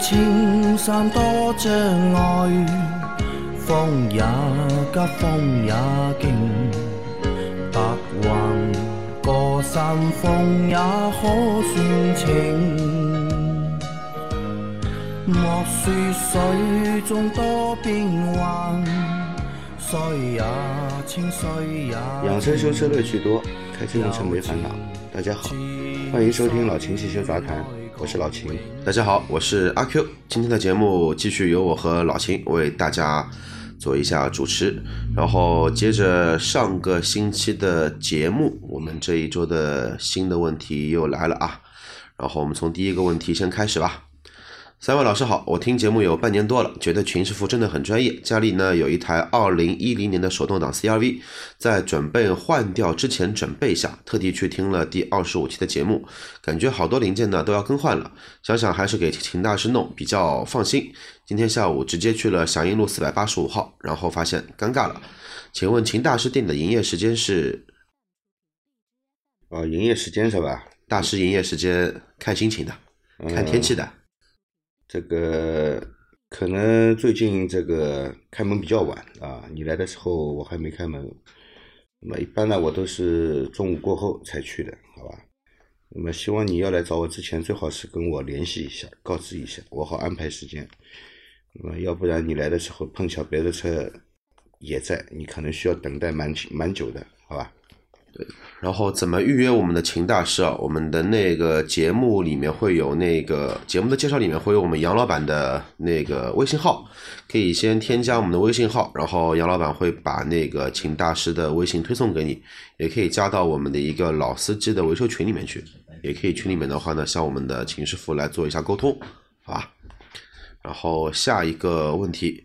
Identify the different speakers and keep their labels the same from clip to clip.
Speaker 1: 青山多障碍，风也急，风也劲，白云过山峰也可算情。莫说水中多变幻，水也清，水也
Speaker 2: 养生修车乐趣多，开车用车没烦恼。大家好，欢迎收听老秦汽修杂谈，我是老秦。
Speaker 3: 大家好，我是阿 Q。今天的节目继续由我和老秦为大家做一下主持，然后接着上个星期的节目，我们这一周的新的问题又来了啊。然后我们从第一个问题先开始吧。三位老师好，我听节目有半年多了，觉得秦师傅真的很专业。家里呢有一台二零一零年的手动挡 CRV，在准备换掉之前准备下，特地去听了第二十五期的节目，感觉好多零件呢都要更换了，想想还是给秦大师弄比较放心。今天下午直接去了祥英路四百八十五号，然后发现尴尬了。请问秦大师店的营业时间是？
Speaker 2: 哦，营业时间是吧？
Speaker 3: 大师营业时间看心情的，看天气的。
Speaker 2: 这个可能最近这个开门比较晚啊，你来的时候我还没开门。那么一般呢，我都是中午过后才去的，好吧？那么希望你要来找我之前，最好是跟我联系一下，告知一下，我好安排时间。那么要不然你来的时候碰巧别的车也在，你可能需要等待蛮蛮久的，好吧？
Speaker 3: 对，然后怎么预约我们的秦大师啊？我们的那个节目里面会有那个节目的介绍里面会有我们杨老板的那个微信号，可以先添加我们的微信号，然后杨老板会把那个秦大师的微信推送给你，也可以加到我们的一个老司机的维修群里面去，也可以群里面的话呢，向我们的秦师傅来做一下沟通，好吧？然后下一个问题。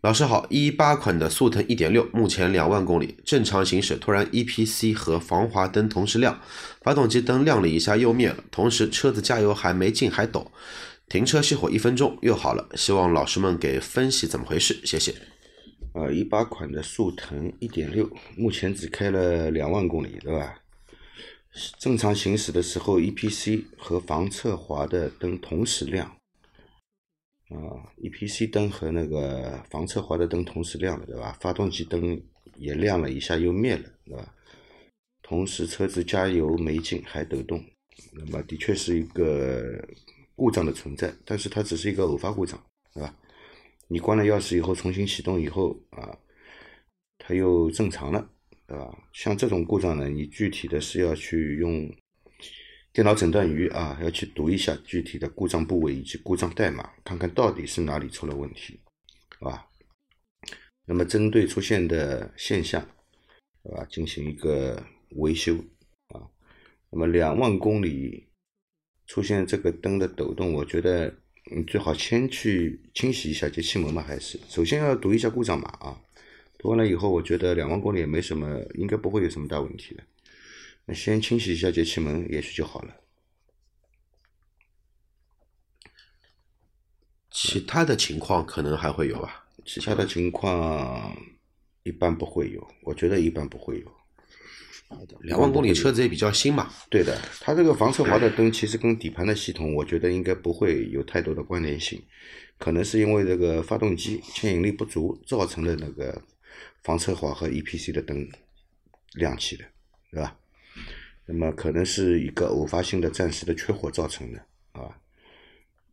Speaker 3: 老师好，一八款的速腾一点六，目前两万公里，正常行驶，突然 EPC 和防滑灯同时亮，发动机灯亮了一下又灭了，同时车子加油还没进还抖，停车熄火一分钟又好了，希望老师们给分析怎么回事，谢谢。
Speaker 2: 呃，一八款的速腾一点六，目前只开了两万公里，对吧？正常行驶的时候，EPC 和防侧滑的灯同时亮。啊，EPC 灯和那个防侧滑的灯同时亮了，对吧？发动机灯也亮了一下又灭了，对吧？同时车子加油没进还抖动，那么的确是一个故障的存在，但是它只是一个偶发故障，对吧？你关了钥匙以后重新启动以后啊，它又正常了，对吧？像这种故障呢，你具体的是要去用。电脑诊断仪啊，要去读一下具体的故障部位以及故障代码，看看到底是哪里出了问题，啊，那么针对出现的现象，啊，进行一个维修啊。那么两万公里出现这个灯的抖动，我觉得你最好先去清洗一下节气门嘛，还是首先要读一下故障码啊。读完了以后，我觉得两万公里也没什么，应该不会有什么大问题的。那先清洗一下节气门，也许就好了。
Speaker 3: 其他的情况可能还会有吧？
Speaker 2: 其他的情况一般不会有，我觉得一般不会有。
Speaker 3: 两万公里车子也比较新嘛。
Speaker 2: 对的，它这个防侧滑的灯其实跟底盘的系统，我觉得应该不会有太多的关联性，可能是因为这个发动机牵引力不足造成的那个防侧滑和 EPC 的灯亮起的，对吧？那么可能是一个偶发性的暂时的缺火造成的，啊。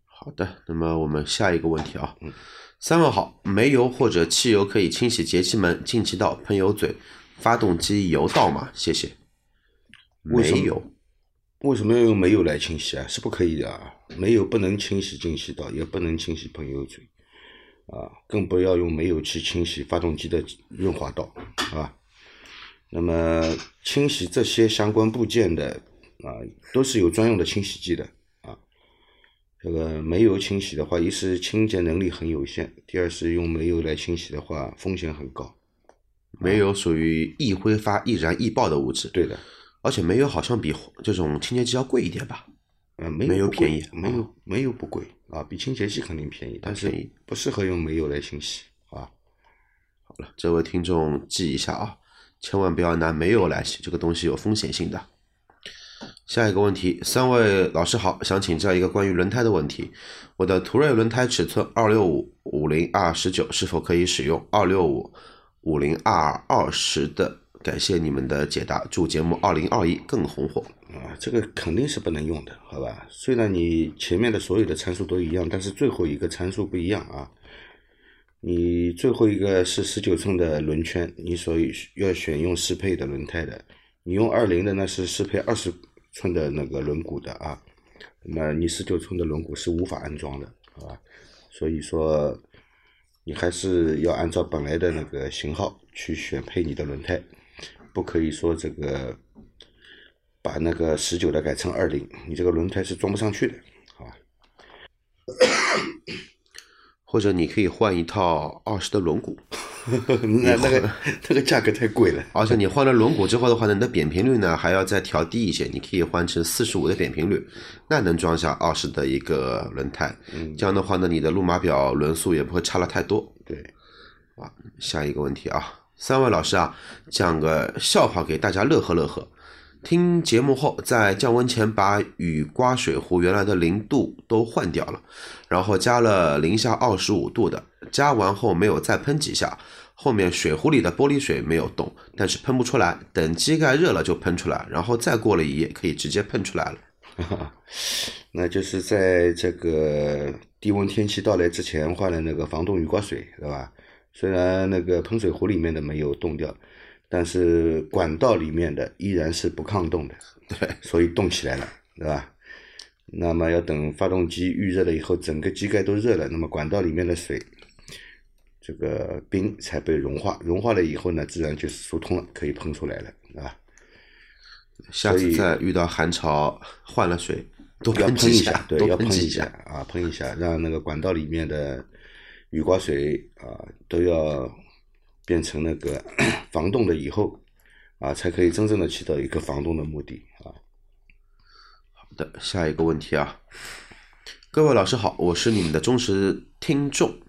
Speaker 3: 好的，那么我们下一个问题啊，嗯，三问好，煤油或者汽油可以清洗节气门、进气道、喷油嘴、发动机油道吗？谢谢。
Speaker 2: 煤油，为什么要用煤油来清洗啊？是不可以的啊，煤油不能清洗进气道，也不能清洗喷油嘴，啊，更不要用煤油去清洗发动机的润滑道，啊。那么清洗这些相关部件的啊，都是有专用的清洗剂的啊。这个煤油清洗的话，一是清洁能力很有限，第二是用煤油来清洗的话，风险很高。
Speaker 3: 煤油属于易挥发、易燃、易爆的物质。
Speaker 2: 对的，
Speaker 3: 而且煤油好像比这种清洁剂要贵一点吧？
Speaker 2: 嗯，煤
Speaker 3: 油便宜，
Speaker 2: 煤油煤油不贵啊，比清洁剂肯定便宜，但是不适合用煤油来清洗啊。
Speaker 3: 好了，这位听众记一下啊。千万不要拿没有来洗，这个东西有风险性的。下一个问题，三位老师好，想请教一个关于轮胎的问题。我的途锐轮胎尺寸二六五五零二十九是否可以使用二六五五零二二十的？感谢你们的解答，祝节目二零二一更红火。
Speaker 2: 啊，这个肯定是不能用的，好吧？虽然你前面的所有的参数都一样，但是最后一个参数不一样啊。你最后一个是十九寸的轮圈，你所以要选用适配的轮胎的。你用二零的那是适配二十寸的那个轮毂的啊。那么你十九寸的轮毂是无法安装的，好吧？所以说你还是要按照本来的那个型号去选配你的轮胎。不可以说这个把那个十九的改成二零，你这个轮胎是装不上去的，好吧？
Speaker 3: 或者你可以换一套二十的轮毂，
Speaker 2: 那那个那个价格太贵了。
Speaker 3: 而且你换了轮毂之后的话呢，你的扁平率呢还要再调低一些，你可以换成四十五的扁平率，那能装下二十的一个轮胎。
Speaker 2: 嗯，
Speaker 3: 这样的话呢，你的路码表轮速也不会差了太多。
Speaker 2: 对，
Speaker 3: 啊，下一个问题啊。三位老师啊，讲个笑话给大家乐呵乐呵。听节目后，在降温前把雨刮水壶原来的零度都换掉了，然后加了零下二十五度的，加完后没有再喷几下，后面水壶里的玻璃水没有动，但是喷不出来，等机盖热了就喷出来，然后再过了一夜可以直接喷出来了。
Speaker 2: 那就是在这个低温天气到来之前换了那个防冻雨刮水，对吧？虽然那个喷水壶里面的没有冻掉，但是管道里面的依然是不抗冻的，
Speaker 3: 对，
Speaker 2: 所以冻起来了，对吧？那么要等发动机预热了以后，整个机盖都热了，那么管道里面的水，这个冰才被融化，融化了以后呢，自然就是疏通了，可以喷出来了，对吧？
Speaker 3: 下次再遇到寒潮，换了水，多
Speaker 2: 要
Speaker 3: 喷
Speaker 2: 喷一下，对，要
Speaker 3: 喷
Speaker 2: 一下啊，喷一下，让那个管道里面的雨刮水啊都要变成那个 防冻的以后啊，才可以真正的起到一个防冻的目的啊。
Speaker 3: 好的，下一个问题啊，各位老师好，我是你们的忠实听众，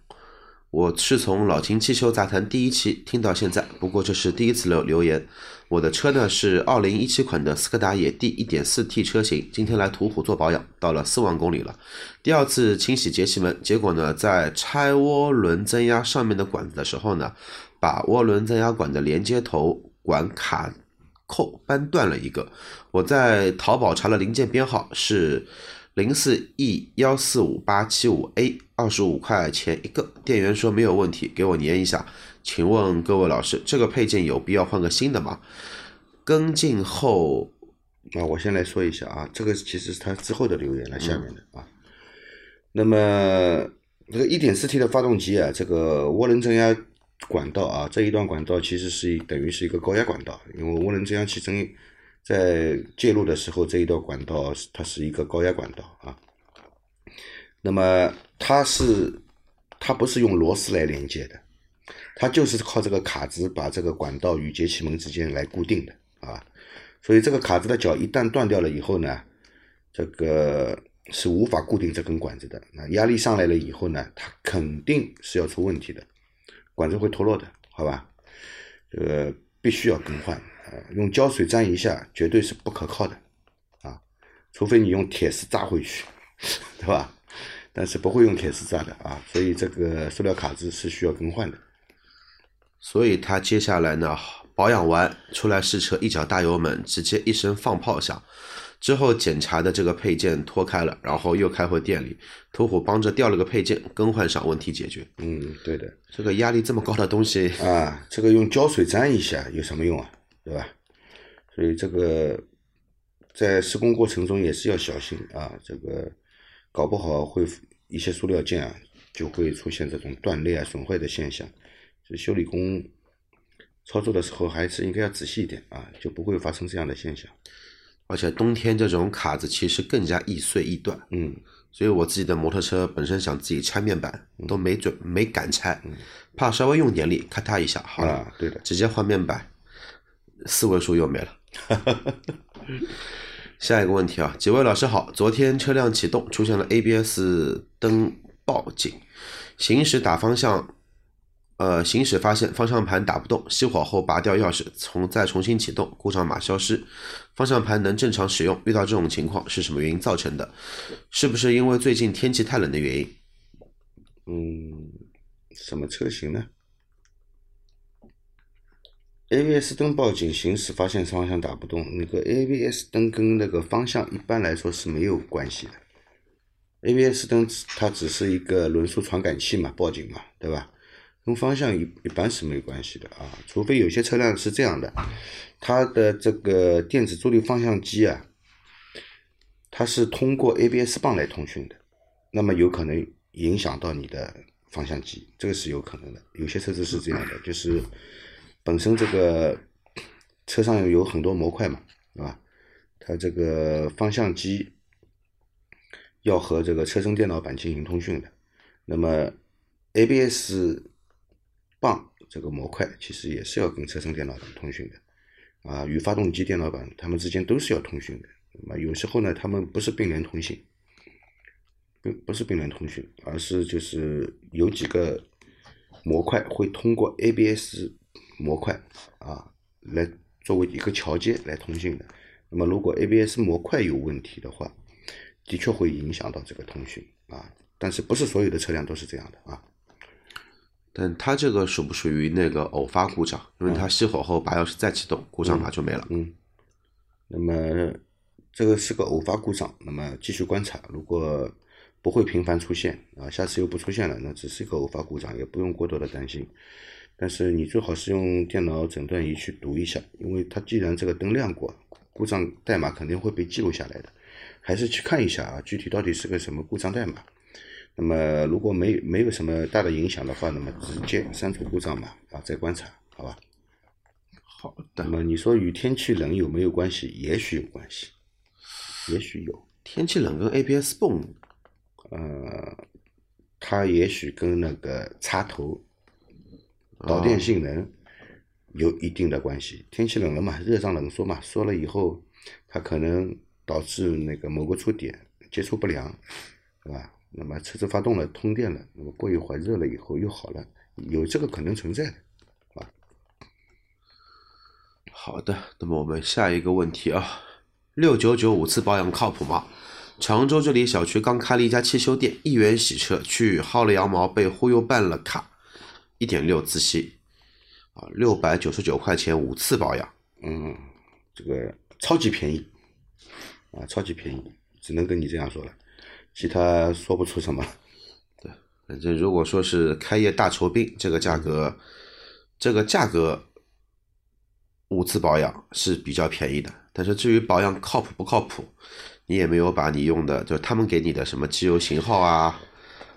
Speaker 3: 我是从老秦汽修杂谈第一期听到现在，不过这是第一次留留言。我的车呢是二零一七款的斯柯达野地一点四 T 车型，今天来途虎做保养，到了四万公里了。第二次清洗节气门，结果呢在拆涡轮增压上面的管子的时候呢，把涡轮增压管的连接头管卡扣扳断了一个。我在淘宝查了零件编号是零四 E 幺四五八七五 A，二十五块钱一个。店员说没有问题，给我粘一下。请问各位老师，这个配件有必要换个新的吗？跟进后
Speaker 2: 啊，我先来说一下啊，这个其实是他之后的留言了，下面的啊。那么这个一点四 T 的发动机啊，这个涡轮增压管道啊，这一段管道其实是等于是一个高压管道，因为涡轮增压器增在介入的时候，这一段管道它是一个高压管道啊。那么它是它不是用螺丝来连接的，它就是靠这个卡子把这个管道与节气门之间来固定的啊。所以这个卡子的脚一旦断掉了以后呢，这个是无法固定这根管子的。那压力上来了以后呢，它肯定是要出问题的，管子会脱落的，好吧？这个必须要更换啊，用胶水粘一下绝对是不可靠的啊，除非你用铁丝扎回去，对吧？但是不会用铁丝扎的啊，所以这个塑料卡子是需要更换的。
Speaker 3: 所以他接下来呢，保养完出来试车，一脚大油门，直接一声放炮响。之后检查的这个配件脱开了，然后又开回店里，途虎帮着调了个配件更换上，问题解决。
Speaker 2: 嗯，对的。
Speaker 3: 这个压力这么高的东西，
Speaker 2: 啊，这个用胶水粘一下有什么用啊？对吧？所以这个在施工过程中也是要小心啊，这个搞不好会一些塑料件啊就会出现这种断裂啊、损坏的现象。所以修理工操作的时候还是应该要仔细一点啊，就不会发生这样的现象。
Speaker 3: 而且冬天这种卡子其实更加易碎易断。
Speaker 2: 嗯，
Speaker 3: 所以我自己的摩托车本身想自己拆面板，都没准没敢拆，怕稍微用点力咔嗒一下，好了，
Speaker 2: 啊，对的。
Speaker 3: 直接换面板，四位数又没了。下一个问题啊，几位老师好，昨天车辆启动出现了 ABS 灯报警，行驶打方向呃，行驶发现方向盘打不动，熄火后拔掉钥匙，从再重新启动，故障码消失，方向盘能正常使用。遇到这种情况是什么原因造成的？是不是因为最近天气太冷的原因？
Speaker 2: 嗯，什么车型呢？ABS 灯报警，行驶发现方向打不动。那个 ABS 灯跟那个方向一般来说是没有关系的。ABS 灯它只是一个轮速传感器嘛，报警嘛，对吧？跟方向一一般是没有关系的啊，除非有些车辆是这样的，它的这个电子助力方向机啊，它是通过 ABS 棒来通讯的，那么有可能影响到你的方向机，这个是有可能的。有些车子是这样的，就是本身这个车上有很多模块嘛，对吧？它这个方向机要和这个车身电脑板进行通讯的，那么 ABS 棒这个模块其实也是要跟车身电脑板通讯的，啊，与发动机电脑板它们之间都是要通讯的。那么有时候呢，它们不是并联通信，不不是并联通讯，而是就是有几个模块会通过 ABS 模块啊来作为一个桥接来通讯的。那么如果 ABS 模块有问题的话，的确会影响到这个通讯啊，但是不是所有的车辆都是这样的啊。
Speaker 3: 但它这个属不属于那个偶发故障？因为它熄火后把钥匙再启动，故障码就没了。
Speaker 2: 嗯，那么这个是个偶发故障，那么继续观察，如果不会频繁出现啊，下次又不出现了，那只是一个偶发故障，也不用过多的担心。但是你最好是用电脑诊断仪去读一下，因为它既然这个灯亮过，故障代码肯定会被记录下来的，还是去看一下啊，具体到底是个什么故障代码。那么如果没没有什么大的影响的话，那么直接删除故障码啊，再观察，好吧？
Speaker 3: 好的那，
Speaker 2: 么你说与天气冷有没有关系？也许有关系，也许有。
Speaker 3: 天气冷跟 ABS 泵
Speaker 2: 呃，它也许跟那个插头导电性能有一定的关系。天气冷了嘛，热胀冷缩嘛，缩了以后，它可能导致那个某个触点接触不良，对吧？那么车子发动了，通电了，那么过一会儿热了以后又好了，有这个可能存在的。
Speaker 3: 好的，那么我们下一个问题啊，六九九五次保养靠谱吗？常州这里小区刚开了一家汽修店，一元洗车，去薅了羊毛，被忽悠办了卡，一点六自吸，啊，六百九十九块钱五次保养，
Speaker 2: 嗯，这个超级便宜，啊，超级便宜，只能跟你这样说了，其他说不出什么。
Speaker 3: 对反正如果说是开业大酬宾，这个价格，这个价格五次保养是比较便宜的。但是至于保养靠谱不靠谱，你也没有把你用的，就是他们给你的什么机油型号啊，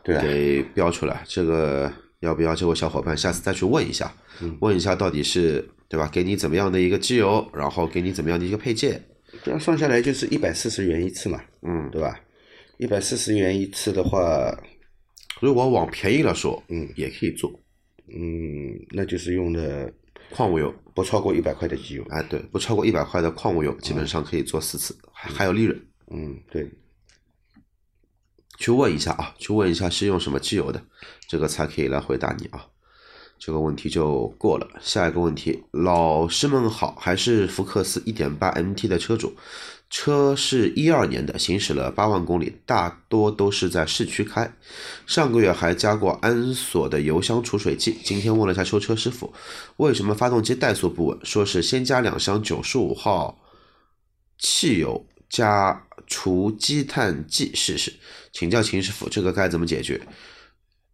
Speaker 2: 对啊
Speaker 3: 给标出来。这个要不要这位小伙伴下次再去问一下，
Speaker 2: 嗯
Speaker 3: 问一下到底是对吧？给你怎么样的一个机油，然后给你怎么样的一个配件，
Speaker 2: 这样算下来就是一百四十元一次嘛，
Speaker 3: 嗯，
Speaker 2: 对吧？一百四十元一次的话，
Speaker 3: 如果往便宜了说，
Speaker 2: 嗯
Speaker 3: 也可以做
Speaker 2: 嗯，那就是用的
Speaker 3: 矿物油。
Speaker 2: 不超过一百块的机油。
Speaker 3: 哎，对，不超过一百块的矿物油，基本上可以做四次，还还有利润。
Speaker 2: 嗯，对，
Speaker 3: 去问一下啊，去问一下是用什么机油的，这个才可以来回答你啊。这个问题就过了。下一个问题，老师们好，还是福克斯一点八 MT 的车主，车是一二年的，行驶了八万公里，大多都是在市区开。上个月还加过安索的油箱储水器。今天问了一下修车师傅，为什么发动机怠速不稳？说是先加两箱九十五号汽油加除积碳剂试试。请教秦师傅，这个该怎么解决？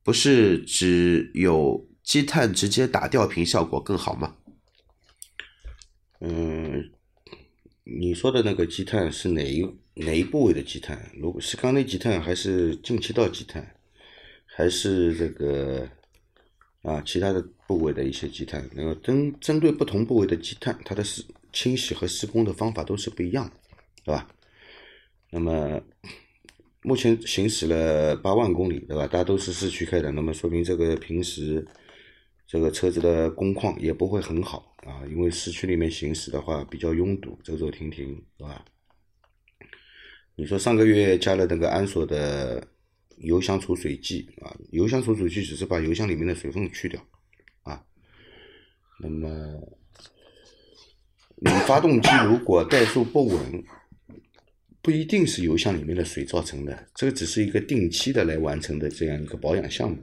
Speaker 3: 不是只有积碳直接打吊瓶效果更好吗？
Speaker 2: 嗯，你说的那个积碳是哪一哪一部位的积碳？如果是缸内积碳，还是进气道积碳，还是这个啊其他的部位的一些积碳？那么针针对不同部位的积碳，它的施清洗和施工的方法都是不一样的，对吧？那么目前行驶了八万公里，对吧？大家都是市区开的，那么说明这个平时这个车子的工况也不会很好啊，因为市区里面行驶的话比较拥堵，走走停停，对吧？你说上个月加了那个安索的油箱储水剂啊，油箱储水剂只是把油箱里面的水分去掉啊，那么你发动机如果怠速不稳，不一定是油箱里面的水造成的，这个只是一个定期的来完成的这样一个保养项目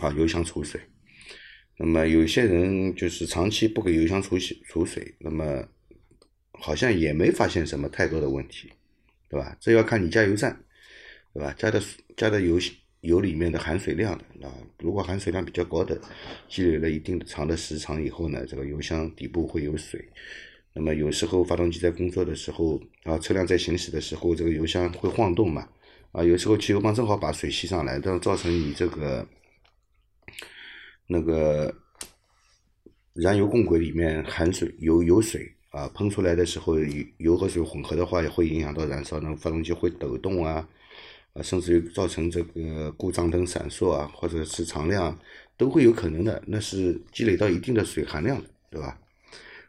Speaker 2: 啊，油箱储水。那么有些人就是长期不给油箱储水储水，那么好像也没发现什么太多的问题，对吧？这要看你加油站，对吧？加的加的油油里面的含水量的啊，如果含水量比较高的，积累了一定的长的时长以后呢，这个油箱底部会有水。那么有时候发动机在工作的时候啊，车辆在行驶的时候，这个油箱会晃动嘛，啊，有时候汽油泵正好把水吸上来，这样造成你这个那个燃油供轨里面含水有有水啊，喷出来的时候油和水混合的话，也会影响到燃烧，那发动机会抖动啊。啊，甚至于造成这个故障灯闪烁啊，或者是常亮，都会有可能的。那是积累到一定的水含量，对吧？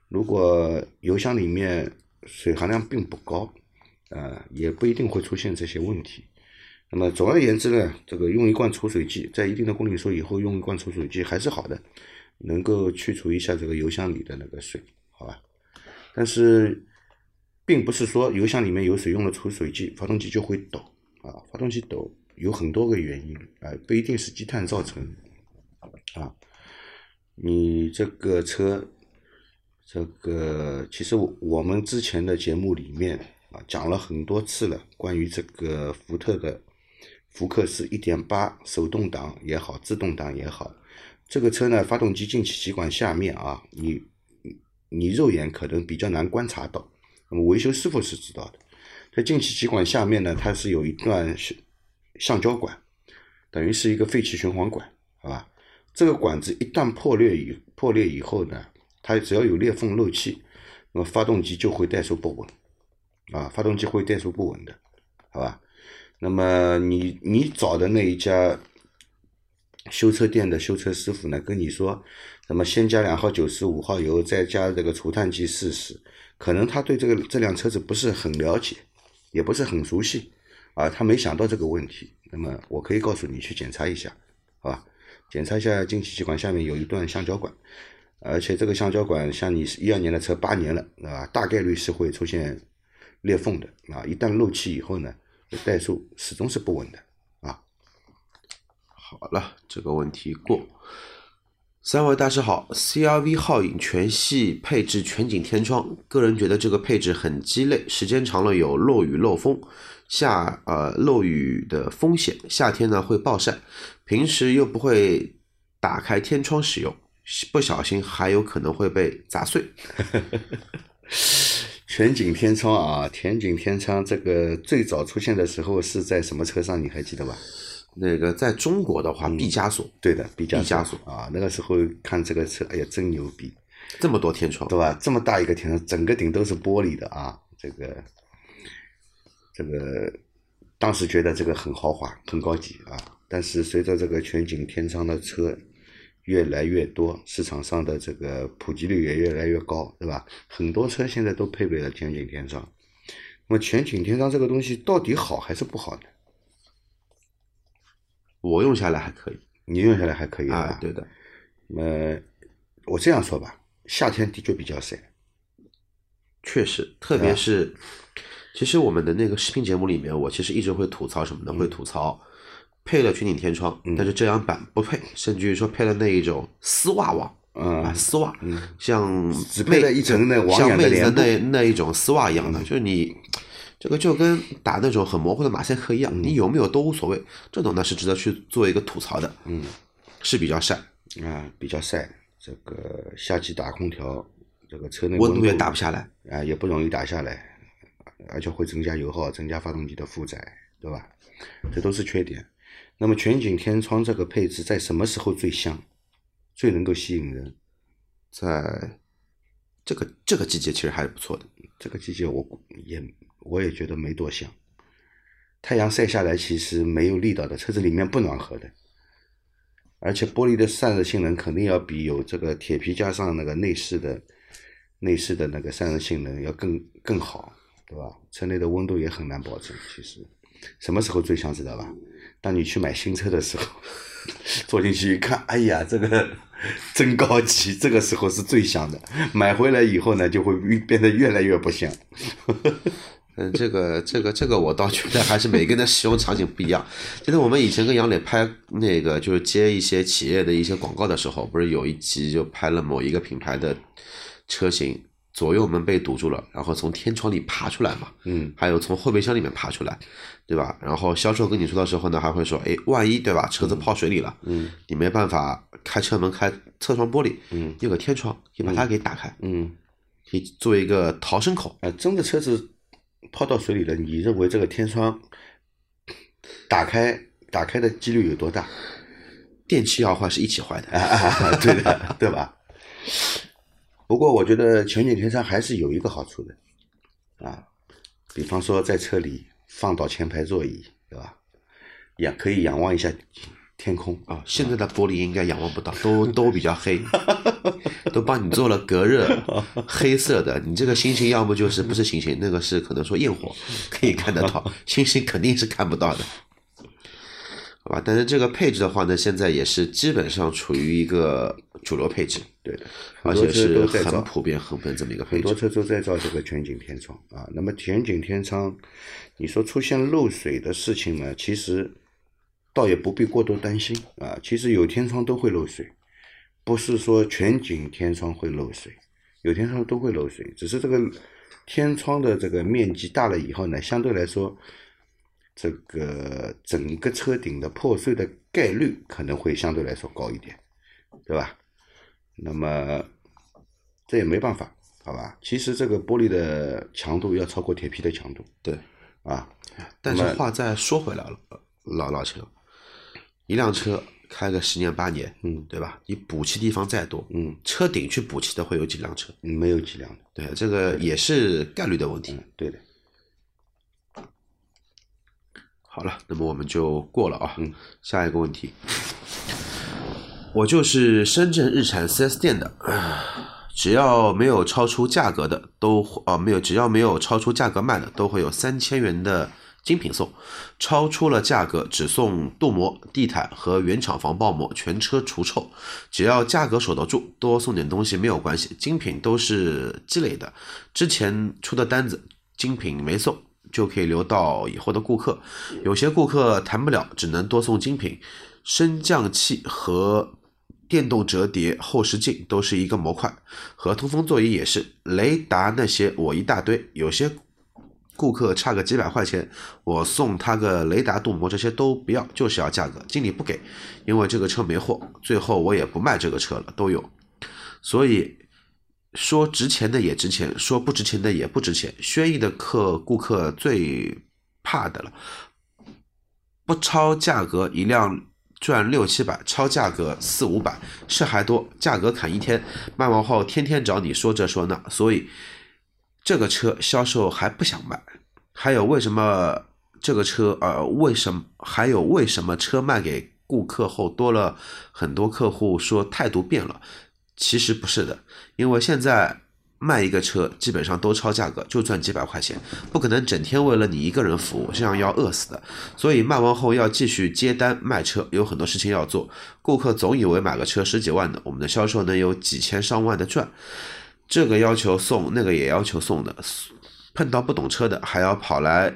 Speaker 2: 如果油箱里面水含量并不高，呃，也不一定会出现这些问题。那么总而言之呢，这个用一罐除水剂，在一定的公里数以后用一罐除水剂还是好的，能够去除一下这个油箱里的那个水，好吧？但是，并不是说油箱里面有水用了除水剂，发动机就会抖。啊，发动机抖有很多个原因，啊，不一定是积碳造成，啊，你这个车，这个其实我们之前的节目里面啊讲了很多次了，关于这个福特的福克斯一点八手动挡也好，自动挡也好，这个车呢，发动机进气歧管下面啊，你你肉眼可能比较难观察到，那么维修师傅是知道的。在进气歧管下面呢，它是有一段橡橡胶管，等于是一个废气循环管，好吧？这个管子一旦破裂以破裂以后呢，它只要有裂缝漏气，那么发动机就会怠速不稳，啊，发动机会怠速不稳的，好吧？那么你你找的那一家修车店的修车师傅呢，跟你说，那么先加两号九十五号油，再加这个除碳剂试试，可能他对这个这辆车子不是很了解。也不是很熟悉，啊，他没想到这个问题。那么我可以告诉你去检查一下，好吧？检查一下进气歧管下面有一段橡胶管，而且这个橡胶管像你一二年的车八年了，啊，大概率是会出现裂缝的，啊，一旦漏气以后呢，怠速始终是不稳的，啊。
Speaker 3: 好了，这个问题过。三位大师好，CRV 皓影全系配置全景天窗，个人觉得这个配置很鸡肋，时间长了有漏雨漏风，下呃漏雨的风险，夏天呢会暴晒，平时又不会打开天窗使用，不小心还有可能会被砸碎。
Speaker 2: 全景天窗啊，全景天窗这个最早出现的时候是在什么车上？你还记得吧？
Speaker 3: 那个在中国的话，毕加索，
Speaker 2: 对的，毕
Speaker 3: 加索
Speaker 2: 啊，那个时候看这个车，哎呀，真牛逼，
Speaker 3: 这么多天窗，
Speaker 2: 对吧？这么大一个天窗，整个顶都是玻璃的啊，这个，这个当时觉得这个很豪华，很高级啊。但是随着这个全景天窗的车越来越多，市场上的这个普及率也越来越高，对吧？很多车现在都配备了全景天窗。那么全景天窗这个东西到底好还是不好呢？
Speaker 3: 我用下来还可以，
Speaker 2: 你用下来还可以
Speaker 3: 啊？对的。
Speaker 2: 呃，我这样说吧，夏天的确比较晒，
Speaker 3: 确实，特别是，其实我们的那个视频节目里面，我其实一直会吐槽什么呢？会吐槽配了全景天窗，但是遮阳板不配，甚至于说配了那一种丝袜网，啊，丝袜，像
Speaker 2: 只配了一层那
Speaker 3: 像妹子
Speaker 2: 的
Speaker 3: 那那一种丝袜一样的，就是你。这个就跟打那种很模糊的马赛克一样，你有没有都无所谓。这种呢是值得去做一个吐槽的，
Speaker 2: 嗯，
Speaker 3: 是比较晒
Speaker 2: 啊，比较晒。这个夏季打空调，这个车内
Speaker 3: 温
Speaker 2: 度
Speaker 3: 也打不下来
Speaker 2: 啊，也不容易打下来，而且会增加油耗，增加发动机的负载，对吧？这都是缺点。那么全景天窗这个配置在什么时候最香，最能够吸引人？
Speaker 3: 在这个这个季节其实还是不错的。
Speaker 2: 这个季节我也。我也觉得没多香，太阳晒下来其实没有力道的，车子里面不暖和的，而且玻璃的散热性能肯定要比有这个铁皮加上那个内饰的内饰的那个散热性能要更更好，对吧？车内的温度也很难保证。其实什么时候最香知道吧？当你去买新车的时候，坐进去一看，哎呀，这个 真高级，这个时候是最香的。买回来以后呢，就会变得越来越不香。
Speaker 3: 嗯，这个这个这个，我倒觉得还是每个人的使用场景不一样。记得我们以前跟杨磊拍那个，就是接一些企业的一些广告的时候，不是有一集就拍了某一个品牌的车型左右门被堵住了，然后从天窗里爬出来嘛，
Speaker 2: 嗯，
Speaker 3: 还有从后备箱里面爬出来，对吧？然后销售跟你说的时候呢，还会说，哎，万一对吧，车子泡水里了，
Speaker 2: 嗯，
Speaker 3: 你没办法开车门、开侧窗玻璃，
Speaker 2: 嗯，
Speaker 3: 有个天窗，你把它给打开，
Speaker 2: 嗯，
Speaker 3: 可以做一个逃生口。
Speaker 2: 啊，真的车子泡到水里了，你认为这个天窗打开打开的几率有多大？
Speaker 3: 电器要坏是一起坏的，
Speaker 2: 啊啊，对的，对吧？不过我觉得全景天窗还是有一个好处的，啊，比方说在车里放倒前排座椅，对吧？也可以仰望一下天空
Speaker 3: 啊，现在的玻璃应该仰望不到，都 都比较黑，都帮你做了隔热，黑色的。你这个星星要么就是不是星星，那个是可能说焰火，可以看得到，星星肯定是看不到的，好吧？但是这个配置的话呢，现在也是基本上处于一个主流配置，
Speaker 2: 对的，
Speaker 3: 而且是很普遍、很普遍这么一个配置
Speaker 2: 很多。车都在造这个全景天窗啊。那么全景天窗，你说出现漏水的事情呢，其实倒也不必过多担心啊。其实有天窗都会漏水，不是说全景天窗会漏水，有天窗都会漏水，只是这个天窗的这个面积大了以后呢，相对来说，这个整个车顶的破碎的概率可能会相对来说高一点，对吧？那么这也没办法，好吧？其实这个玻璃的强度要超过铁皮的强度
Speaker 3: 对，
Speaker 2: 啊。
Speaker 3: 但是话再说回来了，老老陈，一辆车开个十年八年，
Speaker 2: 嗯
Speaker 3: 对吧？你补漆地方再多，
Speaker 2: 嗯，
Speaker 3: 车顶去补漆的会有几辆车？
Speaker 2: 没有几辆的，
Speaker 3: 对，这个也是概率的问题。
Speaker 2: 嗯，对的，
Speaker 3: 好了，那么我们就过了啊。
Speaker 2: 嗯，
Speaker 3: 下一个问题，我就是深圳日产 4S 店的，只要没有超出价格的，都啊没有，只要没有超出价格卖的，都会有三千元的精品送。超出了价格，只送镀膜、地毯和原厂防爆膜，全车除臭。只要价格守得住，多送点东西没有关系。精品都是积累的，之前出的单子精品没送。就可以留到以后的顾客，有些顾客谈不了，只能多送精品。升降器和电动折叠后视镜都是一个模块，和通风座椅也是。雷达那些我一大堆，有些顾客差个几百块钱，我送他个雷达镀膜，这些都不要，就是要价格，经理不给，因为这个车没货，最后我也不卖这个车了，都有。所以说值钱的也值钱，说不值钱的也不值钱。轩逸的客顾客最怕的了，不超价格一辆赚六七百，超价格四五百是还多，价格砍一天，卖完后天天找你说这说那，所以这个车销售还不想卖。还有为什么这个车呃为什么还有为什么车卖给顾客后多了很多客户说态度变了？其实不是的，因为现在卖一个车基本上都超价格，就赚几百块钱，不可能整天为了你一个人服务，这样要饿死的。所以卖完后要继续接单卖车，有很多事情要做。顾客总以为买个车十几万的，我们的销售能有几千上万的赚，这个要求送，那个也要求送的，碰到不懂车的还要跑来。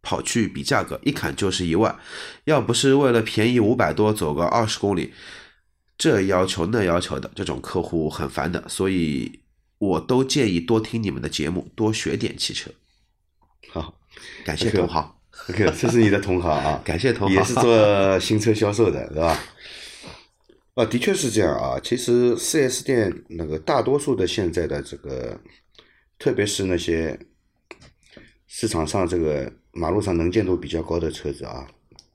Speaker 3: 跑去比价格，一砍就是一万，要不是为了便宜五百多，走个二十公里，这要求那要求的，这种客户很烦的，所以我都建议多听你们的节目，多学点汽车。
Speaker 2: 好，
Speaker 3: 感谢同行
Speaker 2: ，OK，这是你的同行啊，
Speaker 3: 感谢同行，
Speaker 2: 也是做新车销售的，是吧？啊，的确是这样啊。其实 4S 店那个大多数的现在的这个，特别是那些市场上这个马路上能见度比较高的车子啊，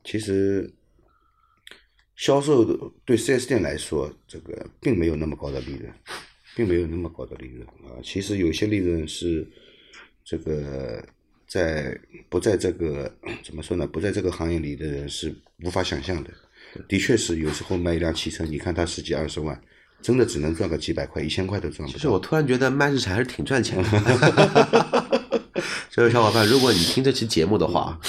Speaker 2: 其实销售的对 4S 店来说，这个并没有那么高的利润，并没有那么高的利润啊。其实有些利润是这个在不在这个怎么说呢？不在这个行业里的人是无法想象的。的确是，有时候卖一辆汽车，你看它十几二十万，真的只能赚个几百块、一千块都赚不到。
Speaker 3: 其实我突然觉得卖日产还是挺赚钱的。这位小伙伴，如果你听这期节目的话，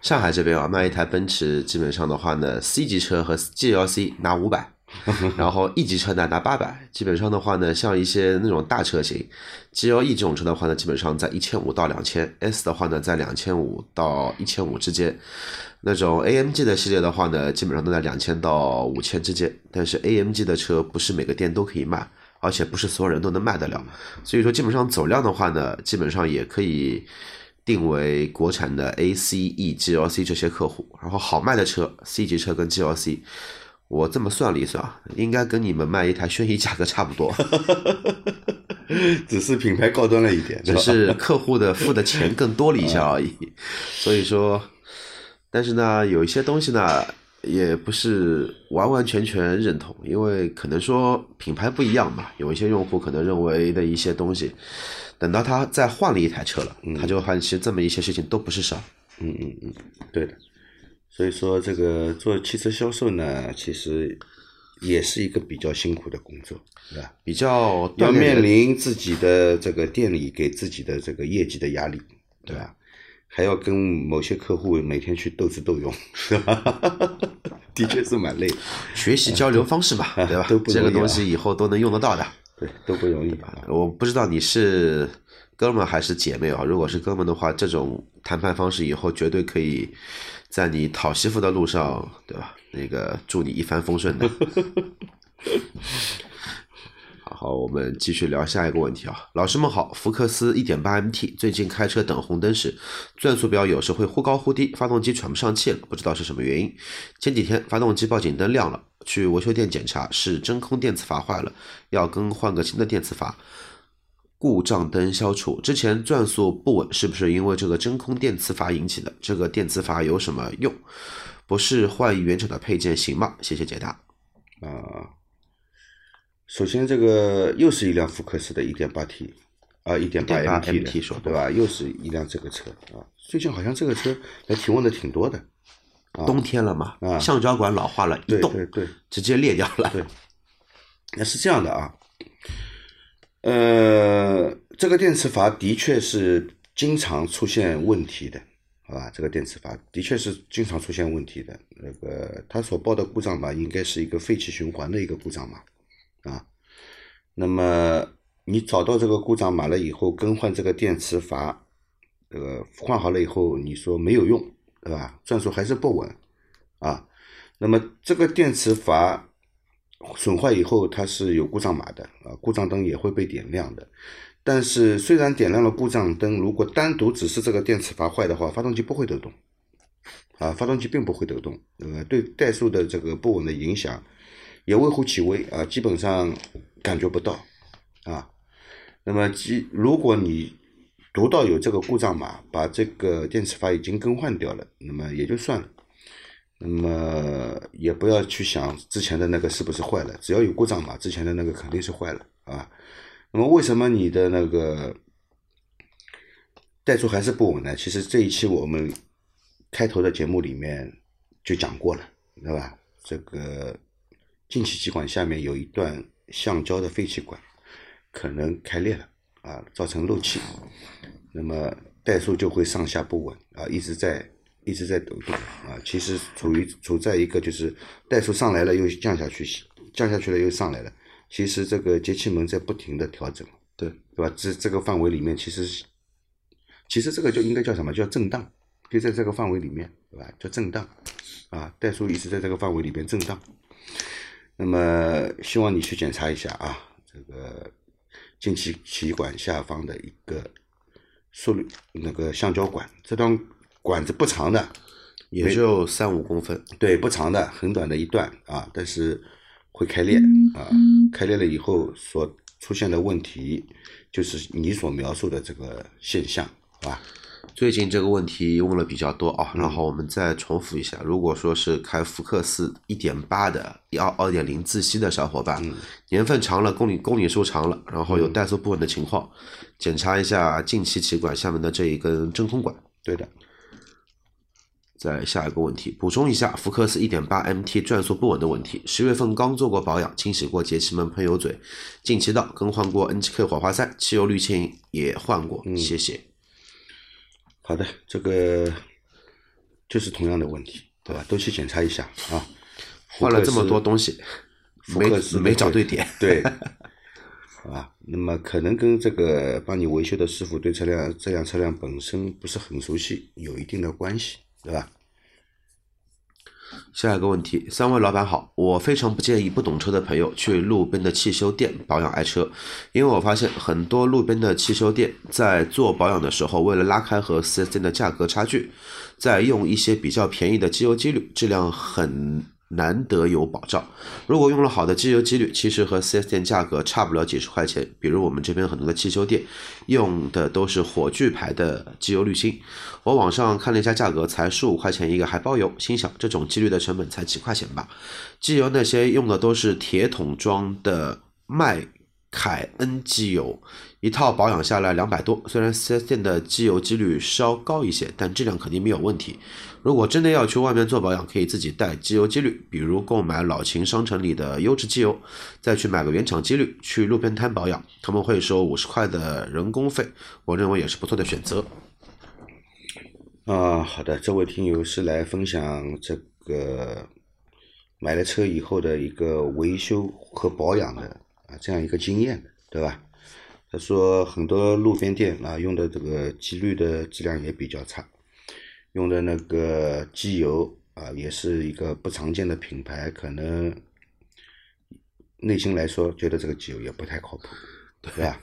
Speaker 3: 上海这边啊，卖一台奔驰，基本上的话呢，C 级车和 GLC 拿五百，然后 E 级车呢拿八百。基本上的话呢，像一些那种大车型，GLE 这种车的话呢，基本上在一千五到两千；S 的话呢，在两千五到一千五之间。那种 AMG 的系列的话呢，基本上都在两千到五千之间。但是 AMG 的车不是每个店都可以卖，而且不是所有人都能卖得了。所以说，基本上走量的话呢，基本上也可以。定为国产的 A、C、E、GLC 这些客户，然后好卖的车 C 级车跟 GLC，我这么算了一算啊，应该跟你们卖一台轩逸价格差不多，
Speaker 2: 只是品牌高端了一点，
Speaker 3: 只是客户的付的钱更多了一下而已。所以说，但是呢，有一些东西呢，也不是完完全全认同，因为可能说品牌不一样嘛，有一些用户可能认为的一些东西。等到他再换了一台车了，他就发现其实这么一些事情都不是事儿。
Speaker 2: 嗯嗯嗯，对的。所以说这个做汽车销售呢，其实也是一个比较辛苦的工作，对吧？
Speaker 3: 比较
Speaker 2: 要面临自己的这个店里给自己的这个业绩的压力，对吧？还要跟某些客户每天去斗智斗勇，是吧？的确是蛮累。
Speaker 3: 学习交流方式嘛，对吧？
Speaker 2: 都不
Speaker 3: 这个东西以后都能用得到的。
Speaker 2: 对，都不容易吧？
Speaker 3: 我不知道你是哥们还是姐妹啊？如果是哥们的话，这种谈判方式以后绝对可以在你讨媳妇的路上，对吧？那个祝你一帆风顺的。好，我们继续聊下一个问题啊。老师们好，福克斯1.8 MT 最近开车等红灯时，转速表有时会忽高忽低，发动机喘不上气了，不知道是什么原因。前几天发动机报警灯亮了，去维修店检查是真空电磁阀坏了，要更换个新的电磁阀。故障灯消除之前转速不稳，是不是因为这个真空电磁阀引起的？这个电磁阀有什么用？不是换原厂的配件行吗？谢谢解答。
Speaker 2: 啊。首先，这个又是一辆福克斯的 1.8T，啊，1.8 MT 的，对吧？又是一辆这个车啊。最近好像这个车来提问的挺多的。
Speaker 3: 冬天了嘛，
Speaker 2: 啊，
Speaker 3: 橡胶管老化了，一冻，
Speaker 2: 对对，
Speaker 3: 直接裂掉了。
Speaker 2: 对，那是这样的啊。呃，这个电磁阀的确是经常出现问题的，好吧？这个电磁阀的确是经常出现问题的。那个它所报的故障码应该是一个废气循环的一个故障嘛。啊，那么你找到这个故障码了以后，更换这个电磁阀，这个换好了以后，你说没有用，对吧？转速还是不稳，啊，那么这个电磁阀损坏以后，它是有故障码的，啊，故障灯也会被点亮的。但是虽然点亮了故障灯，如果单独只是这个电磁阀坏的话，发动机不会抖动，啊，发动机并不会抖动，呃，对怠速的这个不稳的影响。也微乎其微啊，基本上感觉不到啊。那么，即如果你读到有这个故障码，把这个电磁阀已经更换掉了，那么也就算了。那么也不要去想之前的那个是不是坏了，只要有故障码，之前的那个肯定是坏了啊。那么为什么你的那个怠速还是不稳呢？其实这一期我们开头的节目里面就讲过了，对吧？这个。进气气管下面有一段橡胶的废气管，可能开裂了啊，造成漏气，那么怠速就会上下不稳啊，一直在一直在抖动啊。其实处于处在一个就是怠速上来了又降下去，降下去了又上来了。其实这个节气门在不停的调整，
Speaker 3: 对
Speaker 2: 对吧？这这个范围里面其实其实这个就应该叫什么叫震荡，就在这个范围里面，对吧？叫震荡啊，怠速一直在这个范围里边震荡。那么希望你去检查一下啊，这个进气气管下方的一个速率那个橡胶管，这段管子不长的，
Speaker 3: 也就三五公分，
Speaker 2: 对，不长的，很短的一段啊，但是会开裂啊，开裂了以后所出现的问题，就是你所描述的这个现象，好吧？
Speaker 3: 最近这个问题问了比较多啊，然后我们再重复一下，如果说是开福克斯一点八的幺二点零自吸的小伙伴，年份长了，公里公里数长了，然后有怠速不稳的情况，检查一下进气气管下面的这一根真空管。
Speaker 2: 对的。
Speaker 3: 再下一个问题，补充一下福克斯一点八 MT 转速不稳的问题，十月份刚做过保养，清洗过节气门喷油嘴，进气道更换过 NGK 火花塞，汽油滤清也换过，谢谢。
Speaker 2: 好的，这个就是同样的问题，对吧？都去检查一下啊。
Speaker 3: 换了这么多东西，没
Speaker 2: 福克斯
Speaker 3: 没找对点。
Speaker 2: 对，啊？那么可能跟这个帮你维修的师傅对车辆这辆车辆本身不是很熟悉有一定的关系，对吧？
Speaker 3: 下一个问题，三位老板好，我非常不建议不懂车的朋友去路边的汽修店保养爱车，因为我发现很多路边的汽修店在做保养的时候，为了拉开和 4S 店的价格差距，在用一些比较便宜的机油机滤，质量很难得有保障。如果用了好的机油机滤，其实和 4S 店价格差不了几十块钱。比如我们这边很多的汽修店用的都是火炬牌的机油滤芯，我网上看了一下价格，才十五块钱一个，还包邮。心想这种机滤的成本才几块钱吧？机油那些用的都是铁桶装的卖凯恩机油，一套保养下来两百多。虽然 4S 店的机油机滤稍高一些，但质量肯定没有问题。如果真的要去外面做保养，可以自己带机油机滤，比如购买老秦商城里的优质机油，再去买个原厂机滤，去路边摊保养，他们会收五十块的人工费，我认为也是不错的选择。
Speaker 2: 啊，好的，这位听友是来分享这个买了车以后的一个维修和保养的啊这样一个经验的，对吧？他说很多路边店啊用的这个机滤的质量也比较差，用的那个机油啊也是一个不常见的品牌，可能内心来说觉得这个机油也不太靠谱，对吧？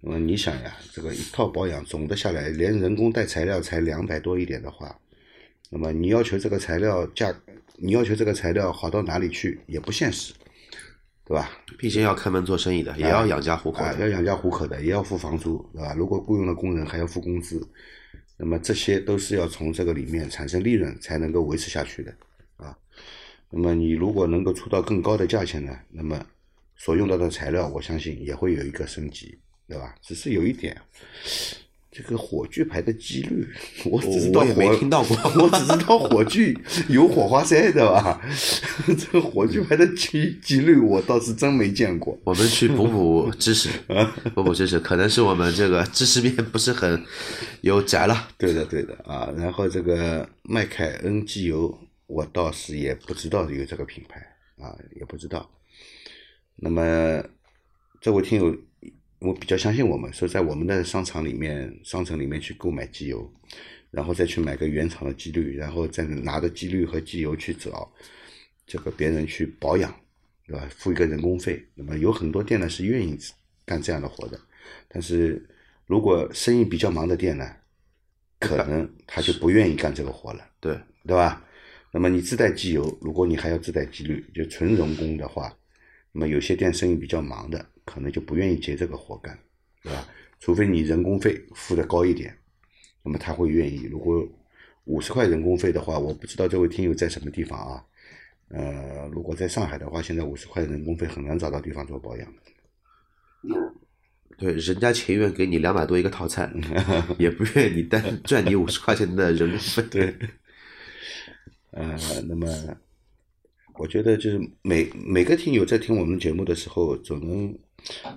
Speaker 2: 那么你想呀，这个一套保养总的下来，连人工带材料才两百多一点的话，那么你要求这个材料价，你要求这个材料好到哪里去也不现实，对吧？
Speaker 3: 毕竟要开门做生意的，也要养家糊口。
Speaker 2: 要养家糊口的，也要付房租，对吧？如果雇佣了工人，还要付工资，那么这些都是要从这个里面产生利润才能够维持下去的啊。那么你如果能够出到更高的价钱呢，那么所用到的材料，我相信也会有一个升级，对吧？只是有一点，这个火炬牌的几率，我只知道
Speaker 3: 我也没听到过
Speaker 2: 我只知道火炬有火花塞的吧？这个火炬牌的几几率，我倒是真没见过。
Speaker 3: 我们去补补知识，补补知识，可能是我们这个知识面不是很有窄了。
Speaker 2: 对的，对的啊。然后这个麦凯恩机油，我倒是也不知道有这个品牌啊，也不知道。那么这位听友，我比较相信我们，说在我们的商场里面、商城里面去购买机油，然后再去买个原厂的机滤，然后再拿着机滤和机油去找这个别人去保养，对吧？付一个人工费。那么有很多店呢是愿意干这样的活的，但是如果生意比较忙的店呢，可能他就不愿意干这个活了，
Speaker 3: 对，
Speaker 2: 对吧？那么你自带机油，如果你还要自带机滤，就纯人工的话，那么有些店生意比较忙的，可能就不愿意接这个活干，对吧？除非你人工费付的高一点，那么他会愿意。如果五十块人工费的话，我不知道这位听友在什么地方啊？呃，如果在上海的话，现在五十块人工费很难找到地方做保养。
Speaker 3: 对，人家情愿给你两百多一个套餐，也不愿意你单赚你五十块钱的人工费。
Speaker 2: 对，呃，那么我觉得就是每每个听友在听我们节目的时候，总能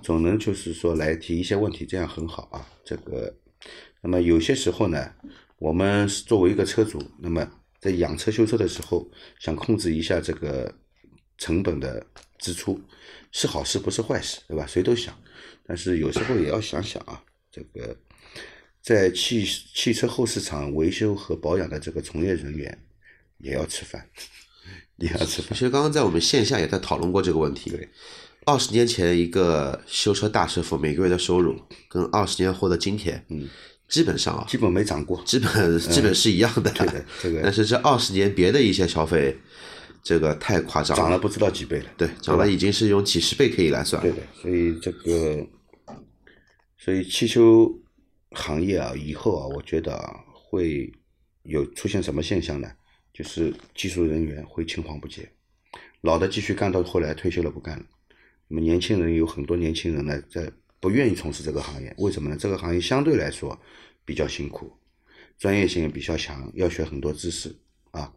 Speaker 2: 总能就是说来提一些问题，这样很好啊。这个，那么有些时候呢，我们作为一个车主，那么在养车修车的时候，想控制一下这个成本的支出，是好事不是坏事，对吧？谁都想，但是有时候也要想想啊，这个在汽汽车后市场维修和保养的这个从业人员也要吃饭，也要吃饭。
Speaker 3: 其实刚刚在我们线下也在讨论过这个问题。
Speaker 2: 对，
Speaker 3: 二十年前一个修车大师傅每个月的收入，跟二十年后的今天，
Speaker 2: 嗯，
Speaker 3: 基本上啊，
Speaker 2: 基本没涨过。
Speaker 3: 基本基本是一样的。
Speaker 2: 对的，这个
Speaker 3: 但是这二十年别的一些消费，这个太夸张了
Speaker 2: 涨了不知道几倍了。
Speaker 3: 对，涨了已经是用几十倍可以来算了。
Speaker 2: 对的，所以这个，所以汽修行业啊，以后啊，我觉得啊，会有出现什么现象呢？就是技术人员会青黄不接，老的继续干到后来退休了不干了。那么年轻人有很多年轻人呢，在不愿意从事这个行业，为什么呢？这个行业相对来说比较辛苦，专业性也比较强，要学很多知识啊。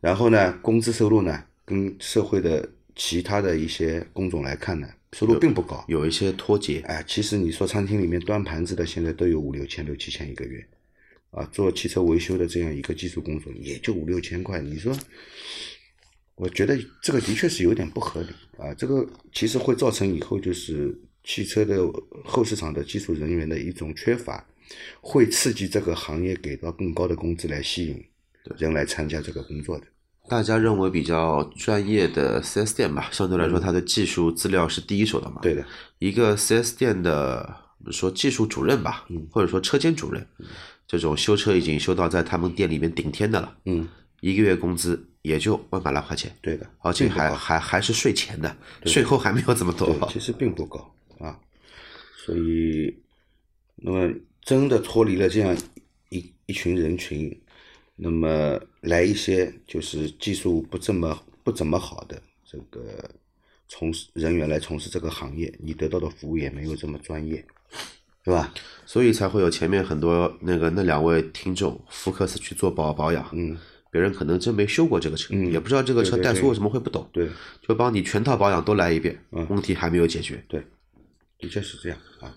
Speaker 2: 然后呢，工资收入呢，跟社会的其他的一些工种来看呢，收入并不高。
Speaker 3: 有一些脱节，
Speaker 2: 哎，其实你说餐厅里面端盘子的，现在都有五六千、六七千一个月，啊，做汽车维修的这样一个技术工作，也就五六千块。你说，我觉得这个的确是有点不合理啊。这个其实会造成以后就是汽车的后市场的技术人员的一种缺乏，会刺激这个行业给到更高的工资来吸引人来参加这个工作的。
Speaker 3: 大家认为比较专业的 4S 店吧，相对来说它的技术资料是第一手的嘛。
Speaker 2: 对的，
Speaker 3: 一个 4S 店的说技术主任吧，
Speaker 2: 嗯
Speaker 3: 或者说车间主任，这种修车已经修到在他们店里面顶天的了，
Speaker 2: 嗯，
Speaker 3: 一个月工资也就万把来块钱，
Speaker 2: 对的，
Speaker 3: 而且还还还是税前的，税后还没有这么多。
Speaker 2: 其实并不高啊，所以，那么真的脱离了这样一一群人群，那么来一些就是技术不这么不怎么好的这个从事人员来从事这个行业，你得到的服务也没有这么专业，是吧？
Speaker 3: 所以才会有前面很多那个那两位听众福克斯去做保保养，
Speaker 2: 嗯，
Speaker 3: 别人可能真没修过这个车，
Speaker 2: 嗯
Speaker 3: 也不知道这个车
Speaker 2: 对对对
Speaker 3: 怠速为什么会不抖，
Speaker 2: 对
Speaker 3: 就帮你全套保养都来一遍，
Speaker 2: 嗯
Speaker 3: 问题还没有解决。
Speaker 2: 对，的确是这样啊。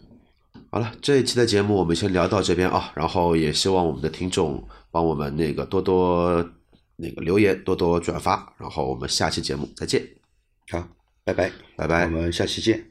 Speaker 3: 好了，这一期的节目我们先聊到这边啊，然后也希望我们的听众帮我们那个多多那个留言，多多转发，然后我们下期节目再见，
Speaker 2: 好，拜拜，
Speaker 3: 拜拜
Speaker 2: 我。们下期见。